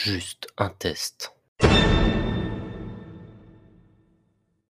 Juste un test.